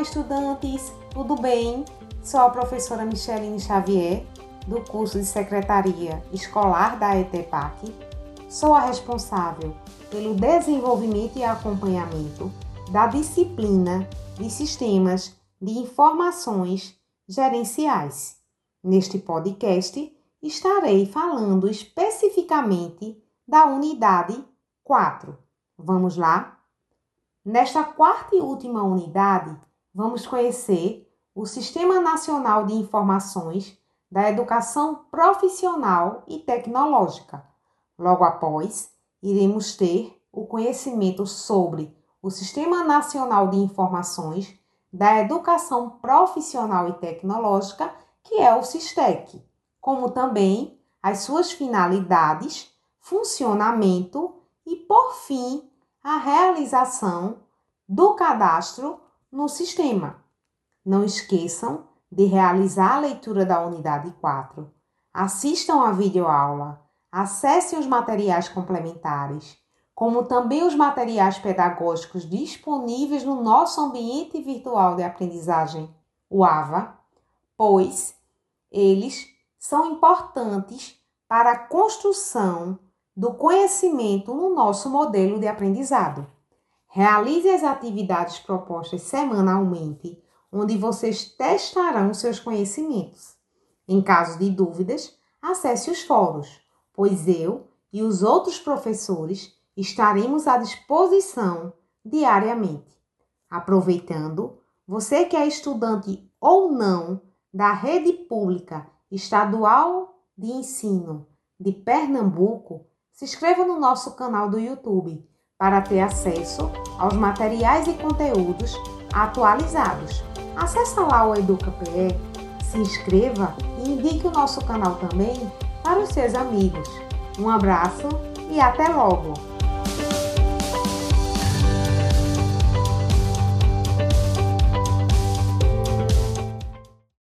Olá, estudantes, tudo bem? Sou a professora Micheline Xavier, do curso de Secretaria Escolar da ETEPAC. Sou a responsável pelo desenvolvimento e acompanhamento da disciplina de Sistemas de Informações Gerenciais. Neste podcast, estarei falando especificamente da unidade 4. Vamos lá? Nesta quarta e última unidade, vamos conhecer o Sistema Nacional de Informações da Educação Profissional e Tecnológica. Logo após, iremos ter o conhecimento sobre o Sistema Nacional de Informações da Educação Profissional e Tecnológica, que é o SISTEC, como também as suas finalidades, funcionamento e, por fim, a realização do cadastro no sistema. Não esqueçam de realizar a leitura da unidade 4. Assistam a videoaula, acessem os materiais complementares, como também os materiais pedagógicos disponíveis no nosso ambiente virtual de aprendizagem, o AVA, pois eles são importantes para a construção do conhecimento no nosso modelo de aprendizado. Realize as atividades propostas semanalmente, onde vocês testarão seus conhecimentos. Em caso de dúvidas, acesse os fóruns, pois eu e os outros professores estaremos à disposição diariamente. Aproveitando, você que é estudante ou não da rede pública estadual de ensino de Pernambuco, se inscreva no nosso canal do YouTube para ter acesso aos materiais e conteúdos atualizados. Acesse lá o EducaPE, se inscreva e indique o nosso canal também para os seus amigos. Um abraço e até logo!